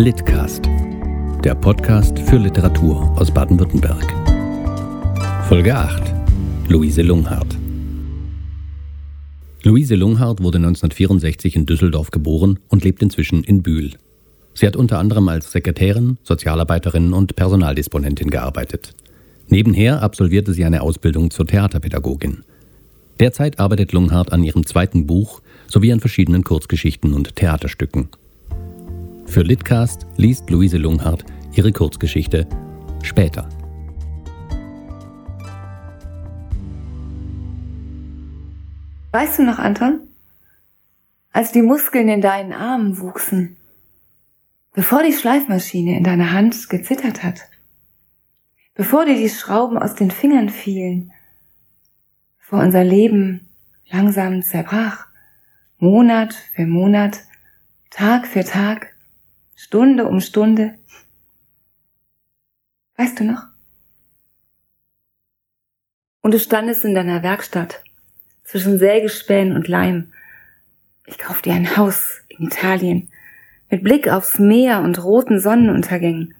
Litcast, der Podcast für Literatur aus Baden-Württemberg. Folge 8. Luise Lunghardt. Luise Lunghardt wurde 1964 in Düsseldorf geboren und lebt inzwischen in Bühl. Sie hat unter anderem als Sekretärin, Sozialarbeiterin und Personaldisponentin gearbeitet. Nebenher absolvierte sie eine Ausbildung zur Theaterpädagogin. Derzeit arbeitet Lunghardt an ihrem zweiten Buch sowie an verschiedenen Kurzgeschichten und Theaterstücken. Für Litcast liest Luise Lunghardt ihre Kurzgeschichte Später. Weißt du noch, Anton? Als die Muskeln in deinen Armen wuchsen, bevor die Schleifmaschine in deiner Hand gezittert hat, bevor dir die Schrauben aus den Fingern fielen, bevor unser Leben langsam zerbrach, Monat für Monat, Tag für Tag, Stunde um Stunde. Weißt du noch? Und du standest in deiner Werkstatt zwischen Sägespänen und Leim. Ich kauf dir ein Haus in Italien mit Blick aufs Meer und roten Sonnenuntergängen.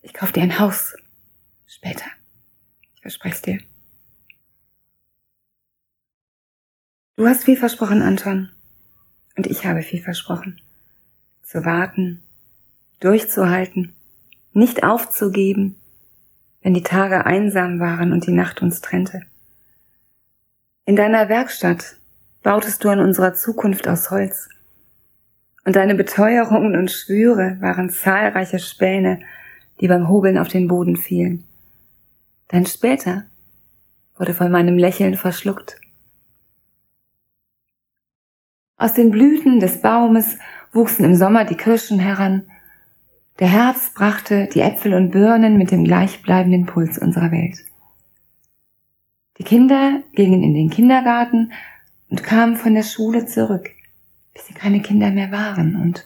Ich kauf dir ein Haus. Später. Ich verspreche dir. Du hast viel versprochen, Anton. Und ich habe viel versprochen. Zu warten, durchzuhalten, nicht aufzugeben, wenn die Tage einsam waren und die Nacht uns trennte. In deiner Werkstatt bautest du an unserer Zukunft aus Holz. Und deine Beteuerungen und Schwüre waren zahlreiche Späne, die beim Hobeln auf den Boden fielen. Dein später wurde von meinem Lächeln verschluckt. Aus den Blüten des Baumes wuchsen im Sommer die Kirschen heran, der Herbst brachte die Äpfel und Birnen mit dem gleichbleibenden Puls unserer Welt. Die Kinder gingen in den Kindergarten und kamen von der Schule zurück, bis sie keine Kinder mehr waren und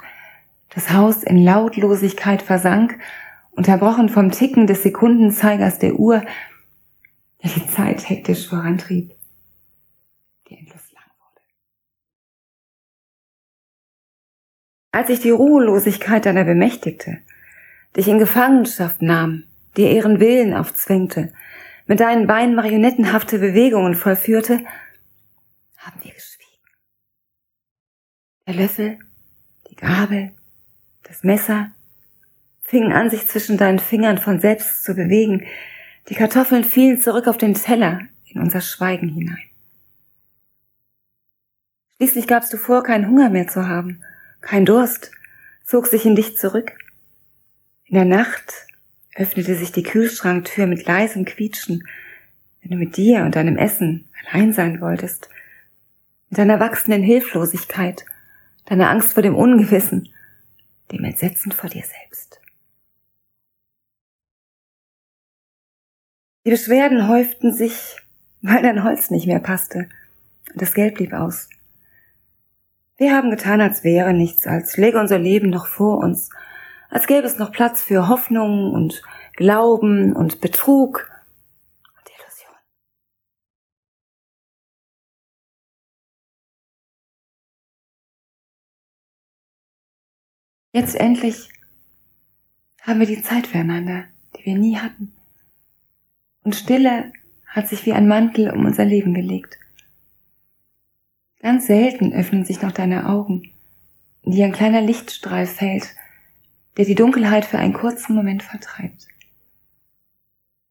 das Haus in Lautlosigkeit versank, unterbrochen vom Ticken des Sekundenzeigers der Uhr, der die Zeit hektisch vorantrieb, die endlos lang wurde. Als ich die Ruhelosigkeit deiner bemächtigte, dich in Gefangenschaft nahm, dir ihren Willen aufzwängte, mit deinen Beinen marionettenhafte Bewegungen vollführte, haben wir geschwiegen. Der Löffel, die Gabel, das Messer fingen an, sich zwischen deinen Fingern von selbst zu bewegen. Die Kartoffeln fielen zurück auf den Teller in unser Schweigen hinein. Schließlich gabst du vor, keinen Hunger mehr zu haben, kein Durst, zog sich in dich zurück. In der Nacht öffnete sich die Kühlschranktür mit leisem Quietschen, wenn du mit dir und deinem Essen allein sein wolltest. Mit deiner wachsenden Hilflosigkeit, deiner Angst vor dem Ungewissen, dem Entsetzen vor dir selbst. Die Beschwerden häuften sich, weil dein Holz nicht mehr passte und das Geld blieb aus. Wir haben getan, als wäre nichts, als läge unser Leben noch vor uns als gäbe es noch Platz für Hoffnung und Glauben und Betrug und Illusion. Jetzt endlich haben wir die Zeit füreinander, die wir nie hatten. Und Stille hat sich wie ein Mantel um unser Leben gelegt. Ganz selten öffnen sich noch deine Augen, in die ein kleiner Lichtstrahl fällt der die Dunkelheit für einen kurzen Moment vertreibt.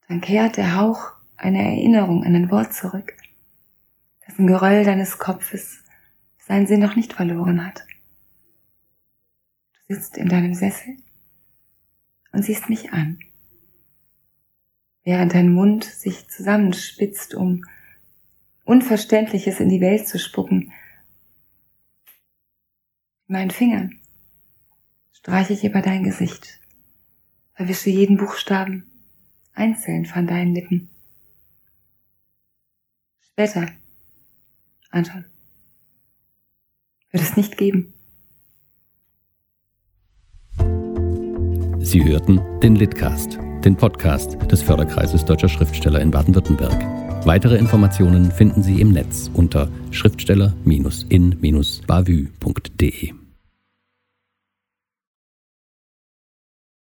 Dann kehrt der Hauch einer Erinnerung an ein Wort zurück, das im Geröll deines Kopfes seinen Sinn noch nicht verloren hat. Du sitzt in deinem Sessel und siehst mich an, während dein Mund sich zusammenspitzt, um Unverständliches in die Welt zu spucken. Meinen Fingern streiche ich über dein Gesicht, verwische jeden Buchstaben einzeln von deinen Lippen. Später, Anton, wird es nicht geben. Sie hörten den Litcast, den Podcast des Förderkreises Deutscher Schriftsteller in Baden-Württemberg. Weitere Informationen finden Sie im Netz unter schriftsteller-in-bavü.de.